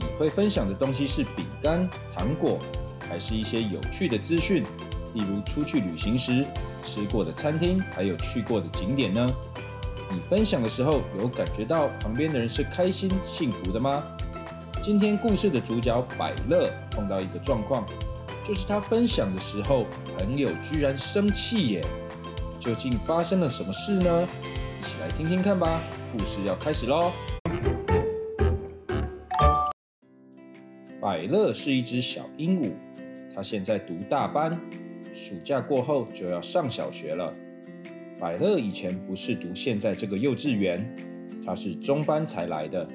你会分享的东西是饼干、糖果，还是一些有趣的资讯，例如出去旅行时吃过的餐厅，还有去过的景点呢？你分享的时候，有感觉到旁边的人是开心、幸福的吗？今天故事的主角百乐碰到一个状况，就是他分享的时候，朋友居然生气耶！究竟发生了什么事呢？一起来听听看吧。故事要开始喽！百乐是一只小鹦鹉，它现在读大班，暑假过后就要上小学了。百乐以前不是读现在这个幼稚园，它是中班才来的。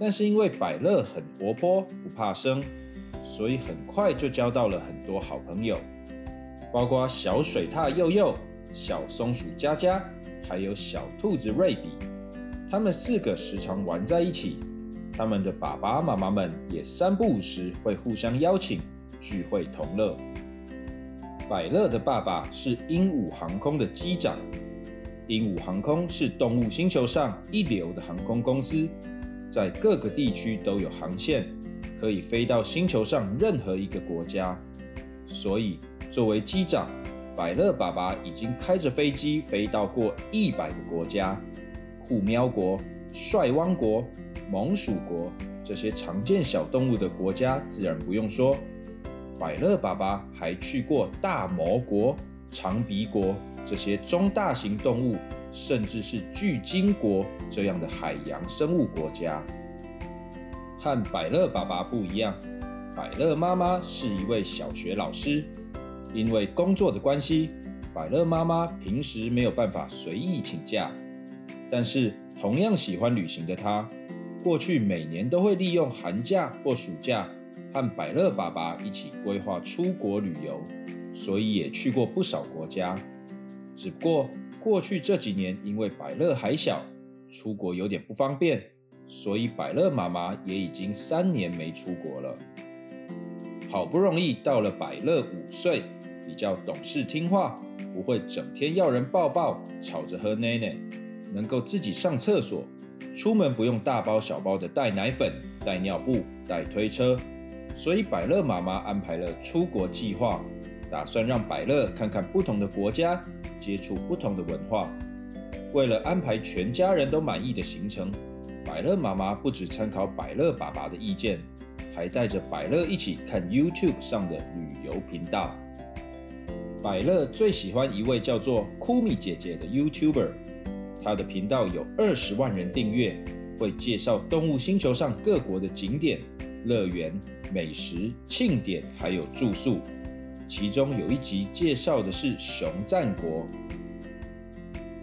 但是因为百乐很活泼，不怕生，所以很快就交到了很多好朋友，包括小水獭佑佑、小松鼠佳佳，还有小兔子瑞比。他们四个时常玩在一起。他们的爸爸妈妈们也三不五时会互相邀请聚会同乐。百乐的爸爸是鹦鹉航空的机长。鹦鹉航空是动物星球上一流的航空公司，在各个地区都有航线，可以飞到星球上任何一个国家。所以，作为机长，百乐爸爸已经开着飞机飞到过一百个国家：酷喵国、帅汪国。蒙鼠国这些常见小动物的国家自然不用说，百乐爸爸还去过大魔国、长鼻国这些中大型动物，甚至是巨鲸国这样的海洋生物国家。和百乐爸爸不一样，百乐妈妈是一位小学老师，因为工作的关系，百乐妈妈平时没有办法随意请假，但是同样喜欢旅行的她。过去每年都会利用寒假或暑假和百乐爸爸一起规划出国旅游，所以也去过不少国家。只不过过去这几年因为百乐还小，出国有点不方便，所以百乐妈妈也已经三年没出国了。好不容易到了百乐五岁，比较懂事听话，不会整天要人抱抱，吵着喝奶奶，能够自己上厕所。出门不用大包小包的带奶粉、带尿布、带推车，所以百乐妈妈安排了出国计划，打算让百乐看看不同的国家，接触不同的文化。为了安排全家人都满意的行程，百乐妈妈不只参考百乐爸爸的意见，还带着百乐一起看 YouTube 上的旅游频道。百乐最喜欢一位叫做酷米姐姐的 YouTuber。他的频道有二十万人订阅，会介绍动物星球上各国的景点、乐园、美食、庆典，还有住宿。其中有一集介绍的是熊赞国。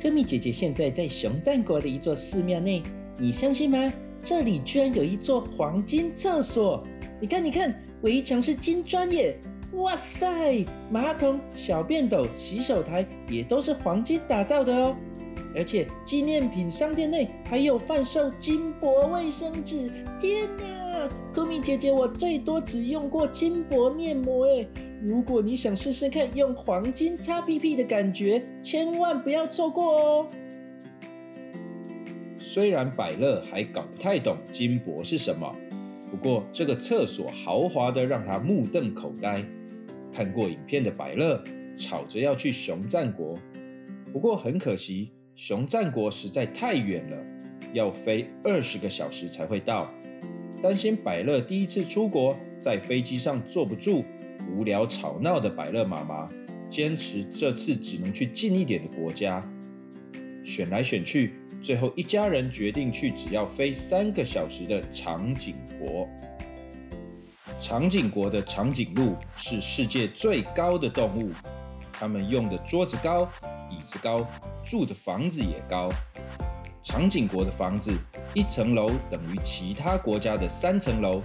科米姐姐现在在熊赞国的一座寺庙内，你相信吗？这里居然有一座黄金厕所！你看，你看，围墙是金砖耶！哇塞，马桶、小便斗、洗手台也都是黄金打造的哦。而且纪念品商店内还有贩售金箔卫生纸。天哪，科米姐姐，我最多只用过金箔面膜哎。如果你想试试看用黄金擦屁屁的感觉，千万不要错过哦。虽然百乐还搞不太懂金箔是什么，不过这个厕所豪华的让他目瞪口呆。看过影片的百乐吵着要去熊赞国，不过很可惜。熊战国实在太远了，要飞二十个小时才会到。担心百乐第一次出国在飞机上坐不住，无聊吵闹的百乐妈妈坚持这次只能去近一点的国家。选来选去，最后一家人决定去只要飞三个小时的长颈国。长颈国的长颈鹿是世界最高的动物，它们用的桌子高。椅子高，住的房子也高。长颈国的房子一层楼等于其他国家的三层楼，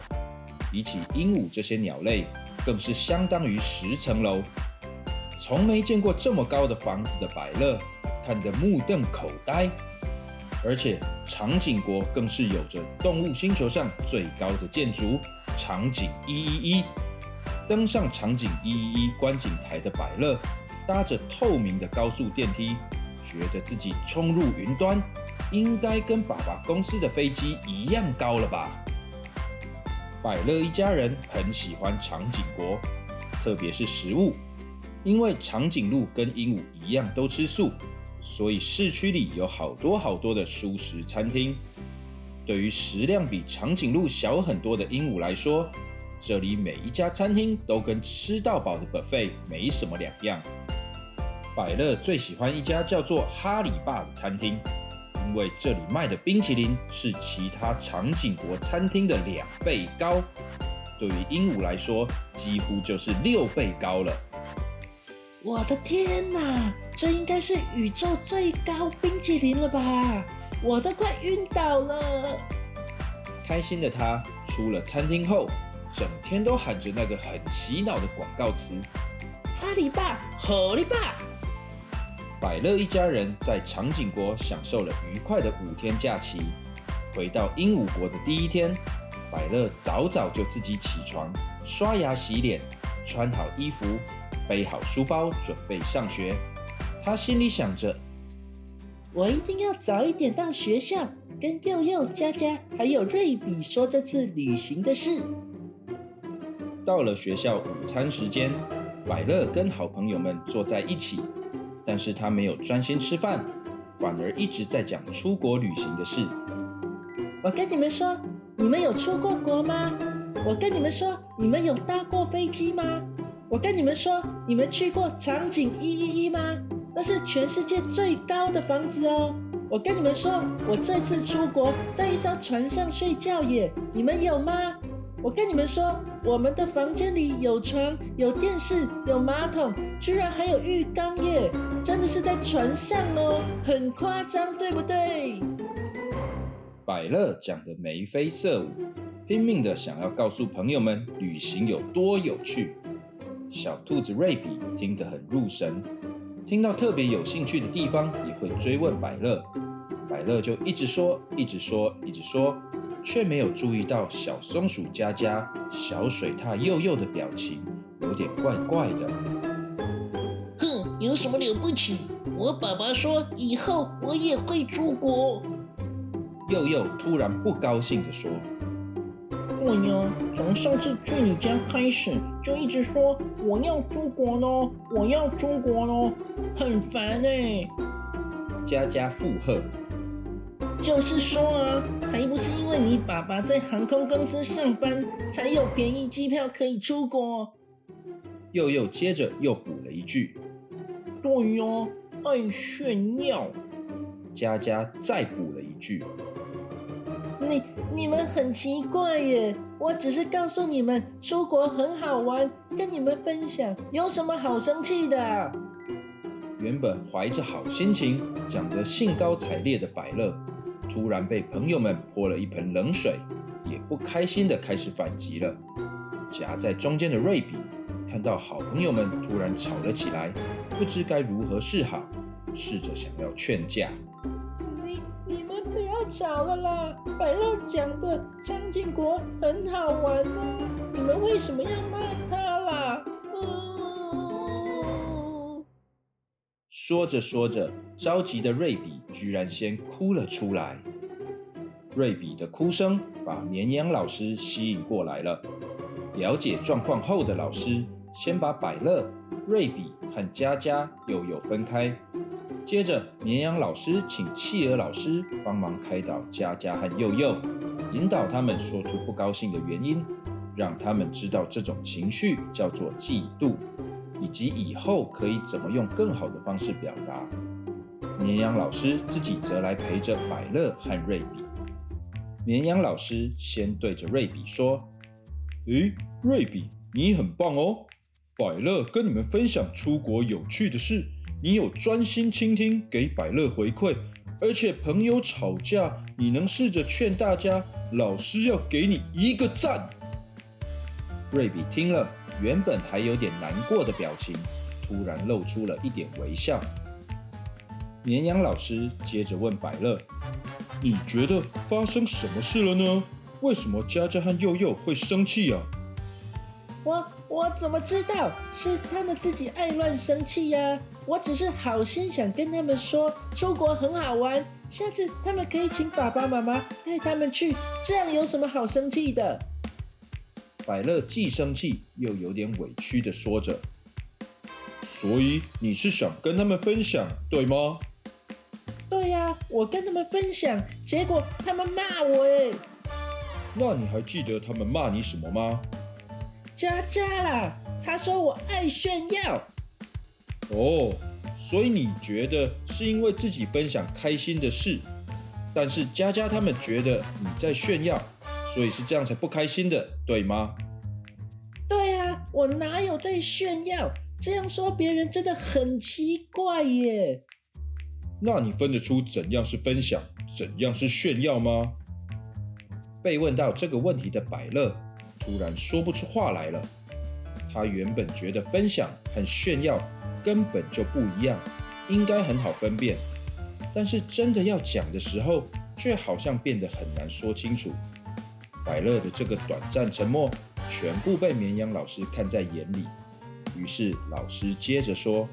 比起鹦鹉这些鸟类，更是相当于十层楼。从没见过这么高的房子的百乐，看得目瞪口呆。而且长颈国更是有着动物星球上最高的建筑——长颈一一一。登上长颈一一一观景台的百乐，搭着透明的高速电梯，觉得自己冲入云端，应该跟爸爸公司的飞机一样高了吧？百乐一家人很喜欢长颈国，特别是食物，因为长颈鹿跟鹦鹉一样都吃素，所以市区里有好多好多的素食餐厅。对于食量比长颈鹿小很多的鹦鹉来说，这里每一家餐厅都跟吃到饱的 buffet 没什么两样。百乐最喜欢一家叫做哈里爸的餐厅，因为这里卖的冰淇淋是其他长颈国餐厅的两倍高，对于鹦鹉来说，几乎就是六倍高了。我的天哪，这应该是宇宙最高冰淇淋了吧？我都快晕倒了。开心的他出了餐厅后。整天都喊着那个很洗脑的广告词：“哈利爸，哈利爸！”百乐一家人在长颈国享受了愉快的五天假期。回到鹦鹉国的第一天，百乐早早就自己起床，刷牙洗脸，穿好衣服，背好书包，准备上学。他心里想着：“我一定要早一点到学校，跟佑佑、佳佳还有瑞比说这次旅行的事。”到了学校午餐时间，百乐跟好朋友们坐在一起，但是他没有专心吃饭，反而一直在讲出国旅行的事。我跟你们说，你们有出过国吗？我跟你们说，你们有搭过飞机吗？我跟你们说，你们去过长颈一一一吗？那是全世界最高的房子哦。我跟你们说，我这次出国在一艘船上睡觉耶，你们有吗？我跟你们说，我们的房间里有床、有电视、有马桶，居然还有浴缸耶！真的是在船上哦，很夸张，对不对？百乐讲的眉飞色舞，拼命的想要告诉朋友们旅行有多有趣。小兔子瑞比听得很入神，听到特别有兴趣的地方也会追问百乐，百乐就一直说，一直说，一直说。却没有注意到小松鼠佳佳、小水獭幼幼的表情有点怪怪的。哼，有什么了不起？我爸爸说以后我也会出国。幼幼突然不高兴地说：“对呀，从上次去你家开始，就一直说我要出国喽，我要出国喽，很烦哎。”佳佳附和。就是说啊，还不是因为你爸爸在航空公司上班，才有便宜机票可以出国。又又接着又补了一句：“对呀，爱炫耀。”佳佳再补了一句：“你你们很奇怪耶，我只是告诉你们出国很好玩，跟你们分享，有什么好生气的？”原本怀着好心情，讲得兴高采烈的百乐。突然被朋友们泼了一盆冷水，也不开心的开始反击了。夹在中间的瑞比看到好朋友们突然吵了起来，不知该如何是好，试着想要劝架。你你们不要吵了啦！白乐讲的长颈国很好玩呢，你们为什么要骂他说着说着，着急的瑞比居然先哭了出来。瑞比的哭声把绵羊老师吸引过来了。了解状况后的老师先把百乐、瑞比和佳佳、悠悠分开，接着绵羊老师请企鹅老师帮忙开导佳佳和佑佑，引导他们说出不高兴的原因，让他们知道这种情绪叫做嫉妒。以及以后可以怎么用更好的方式表达。绵羊老师自己则来陪着百乐和瑞比。绵羊老师先对着瑞比说：“诶，瑞比，你很棒哦！百乐跟你们分享出国有趣的事，你有专心倾听，给百乐回馈，而且朋友吵架，你能试着劝大家，老师要给你一个赞。”瑞比听了，原本还有点难过的表情，突然露出了一点微笑。绵羊老师接着问百乐：“你觉得发生什么事了呢？为什么佳佳和佑佑会生气呀？”我我怎么知道？是他们自己爱乱生气呀！我只是好心想跟他们说，出国很好玩，下次他们可以请爸爸妈妈带他们去，这样有什么好生气的？百乐既生气又有点委屈的说着：“所以你是想跟他们分享，对吗？”对呀，我跟他们分享，结果他们骂我哎。那你还记得他们骂你什么吗？佳佳啦，他说我爱炫耀。哦，所以你觉得是因为自己分享开心的事，但是佳佳他们觉得你在炫耀，所以是这样才不开心的，对吗？对啊，我哪有在炫耀？这样说别人真的很奇怪耶。那你分得出怎样是分享，怎样是炫耀吗？被问到这个问题的百乐突然说不出话来了。他原本觉得分享和炫耀根本就不一样，应该很好分辨，但是真的要讲的时候，却好像变得很难说清楚。百乐的这个短暂沉默，全部被绵羊老师看在眼里。于是老师接着说。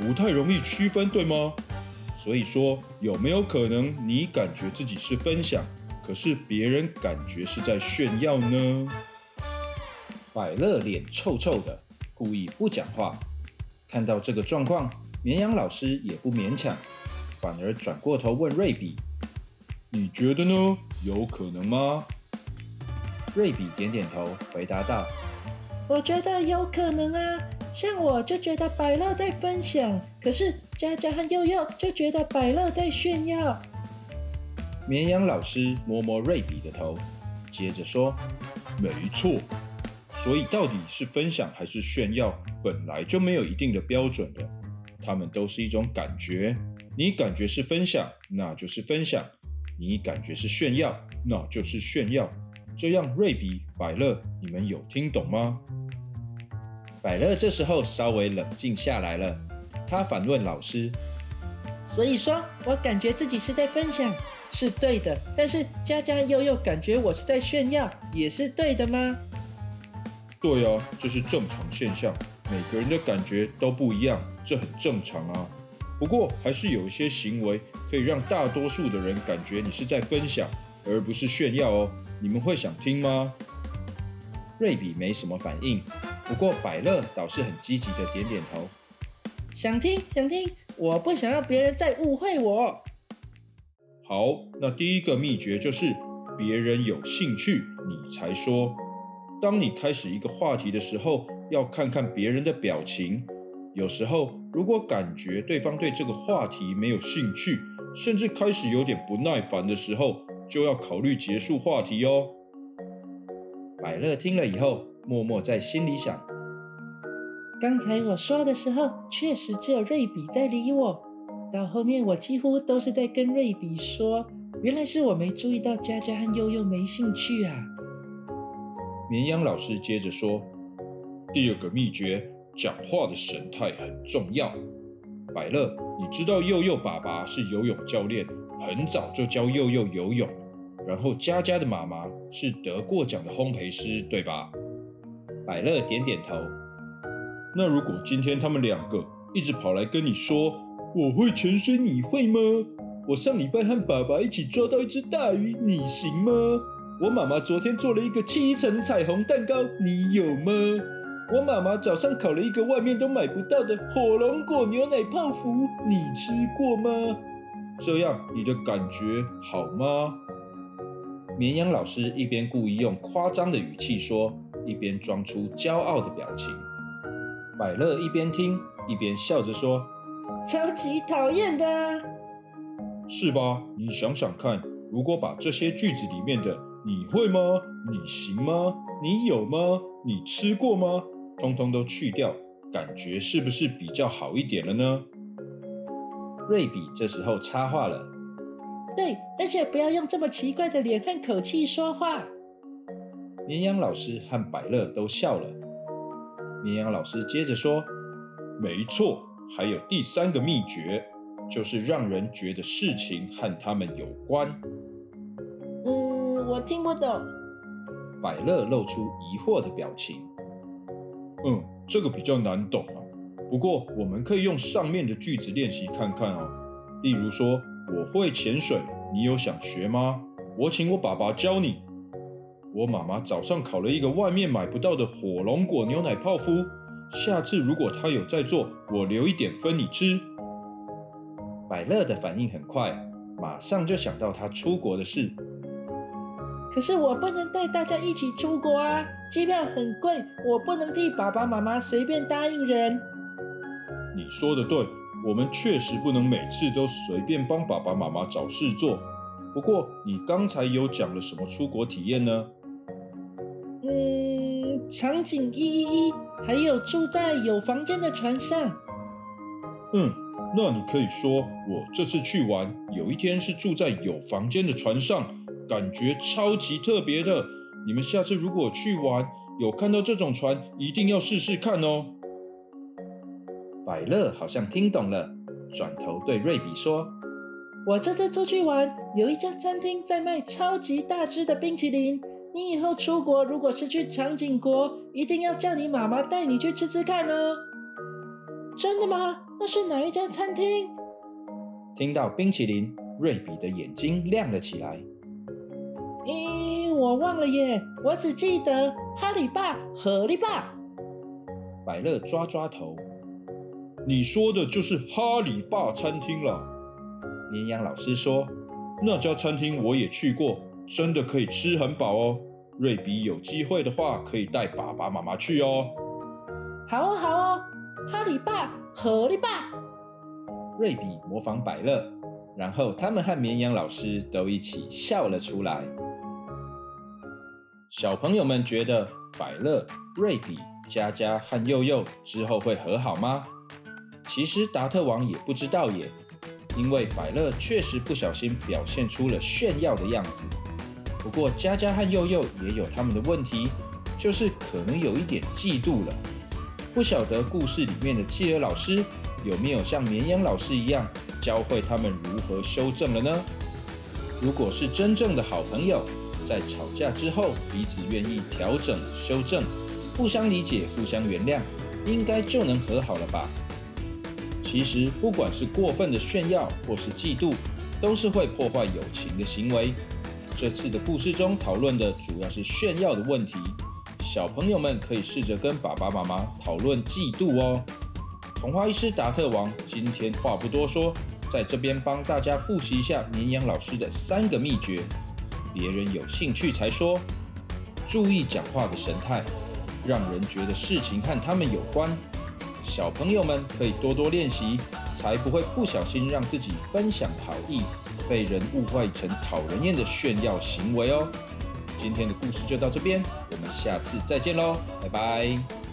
不太容易区分，对吗？所以说，有没有可能你感觉自己是分享，可是别人感觉是在炫耀呢？百乐脸臭臭的，故意不讲话。看到这个状况，绵羊老师也不勉强，反而转过头问瑞比：“你觉得呢？有可能吗？”瑞比点点头，回答道：“我觉得有可能啊。”像我就觉得百乐在分享，可是佳佳和佑佑就觉得百乐在炫耀。绵羊老师摸摸瑞比的头，接着说：“没错，所以到底是分享还是炫耀，本来就没有一定的标准的。他们都是一种感觉，你感觉是分享，那就是分享；你感觉是炫耀，那就是炫耀。这样，瑞比、百乐，你们有听懂吗？”百乐这时候稍微冷静下来了，他反问老师：“所以说我感觉自己是在分享，是对的；但是佳佳悠悠感觉我是在炫耀，也是对的吗？”“对啊，这是正常现象，每个人的感觉都不一样，这很正常啊。不过还是有一些行为可以让大多数的人感觉你是在分享，而不是炫耀哦。你们会想听吗？”瑞比没什么反应。不过百乐倒是很积极的点点头，想听想听，我不想让别人再误会我。好，那第一个秘诀就是别人有兴趣你才说。当你开始一个话题的时候，要看看别人的表情。有时候如果感觉对方对这个话题没有兴趣，甚至开始有点不耐烦的时候，就要考虑结束话题哦。百乐听了以后。默默在心里想：刚才我说的时候，确实只有瑞比在理我。到后面，我几乎都是在跟瑞比说。原来是我没注意到佳佳和悠悠没兴趣啊。绵羊老师接着说：“第二个秘诀，讲话的神态很重要。百乐，你知道佑佑爸爸是游泳教练，很早就教佑佑游泳。然后佳佳的妈妈是得过奖的烘焙师，对吧？”百乐点点头。那如果今天他们两个一直跑来跟你说我会潜水，你会吗？我上礼拜和爸爸一起抓到一只大鱼，你行吗？我妈妈昨天做了一个七层彩虹蛋糕，你有吗？我妈妈早上烤了一个外面都买不到的火龙果牛奶泡芙，你吃过吗？这样你的感觉好吗？绵羊老师一边故意用夸张的语气说。一边装出骄傲的表情，百乐一边听一边笑着说：“超级讨厌的，是吧？你想想看，如果把这些句子里面的‘你会吗？你行吗？你有吗？你吃过吗？’通通都去掉，感觉是不是比较好一点了呢？”瑞比这时候插话了：“对，而且不要用这么奇怪的脸和口气说话。”绵羊老师和百乐都笑了。绵羊老师接着说：“没错，还有第三个秘诀，就是让人觉得事情和他们有关。”嗯，我听不懂。百乐露出疑惑的表情。嗯，这个比较难懂啊。不过我们可以用上面的句子练习看看啊。例如说，我会潜水，你有想学吗？我请我爸爸教你。我妈妈早上烤了一个外面买不到的火龙果牛奶泡芙，下次如果她有在做，我留一点分你吃。百乐的反应很快，马上就想到他出国的事。可是我不能带大家一起出国啊，机票很贵，我不能替爸爸妈妈随便答应人。你说的对，我们确实不能每次都随便帮爸爸妈妈找事做。不过你刚才有讲了什么出国体验呢？嗯，场景一一一，还有住在有房间的船上。嗯，那你可以说我这次去玩，有一天是住在有房间的船上。感觉超级特别的，你们下次如果去玩，有看到这种船，一定要试试看哦。百乐好像听懂了，转头对瑞比说：“我这次出去玩，有一家餐厅在卖超级大只的冰淇淋。你以后出国，如果是去长颈国，一定要叫你妈妈带你去吃吃看哦。”真的吗？那是哪一家餐厅？听到冰淇淋，瑞比的眼睛亮了起来。咦，我忘了耶，我只记得哈利爸、荷利爸。百乐抓抓头，你说的就是哈利爸餐厅了。绵羊老师说，那家餐厅我也去过，真的可以吃很饱哦。瑞比有机会的话，可以带爸爸妈妈去哦。好哦，好哦，哈利爸、荷利爸。瑞比模仿百乐，然后他们和绵羊老师都一起笑了出来。小朋友们觉得百乐、瑞比、佳佳和佑佑之后会和好吗？其实达特王也不知道耶，因为百乐确实不小心表现出了炫耀的样子。不过佳佳和佑佑也有他们的问题，就是可能有一点嫉妒了。不晓得故事里面的企鹅老师有没有像绵羊老师一样教会他们如何修正了呢？如果是真正的好朋友。在吵架之后，彼此愿意调整、修正，互相理解、互相原谅，应该就能和好了吧？其实，不管是过分的炫耀或是嫉妒，都是会破坏友情的行为。这次的故事中讨论的主要是炫耀的问题，小朋友们可以试着跟爸爸妈妈讨论嫉妒哦。童话医师达特王今天话不多说，在这边帮大家复习一下绵羊老师的三个秘诀。别人有兴趣才说，注意讲话的神态，让人觉得事情和他们有关。小朋友们可以多多练习，才不会不小心让自己分享好意，被人误会成讨人厌的炫耀行为哦。今天的故事就到这边，我们下次再见喽，拜拜。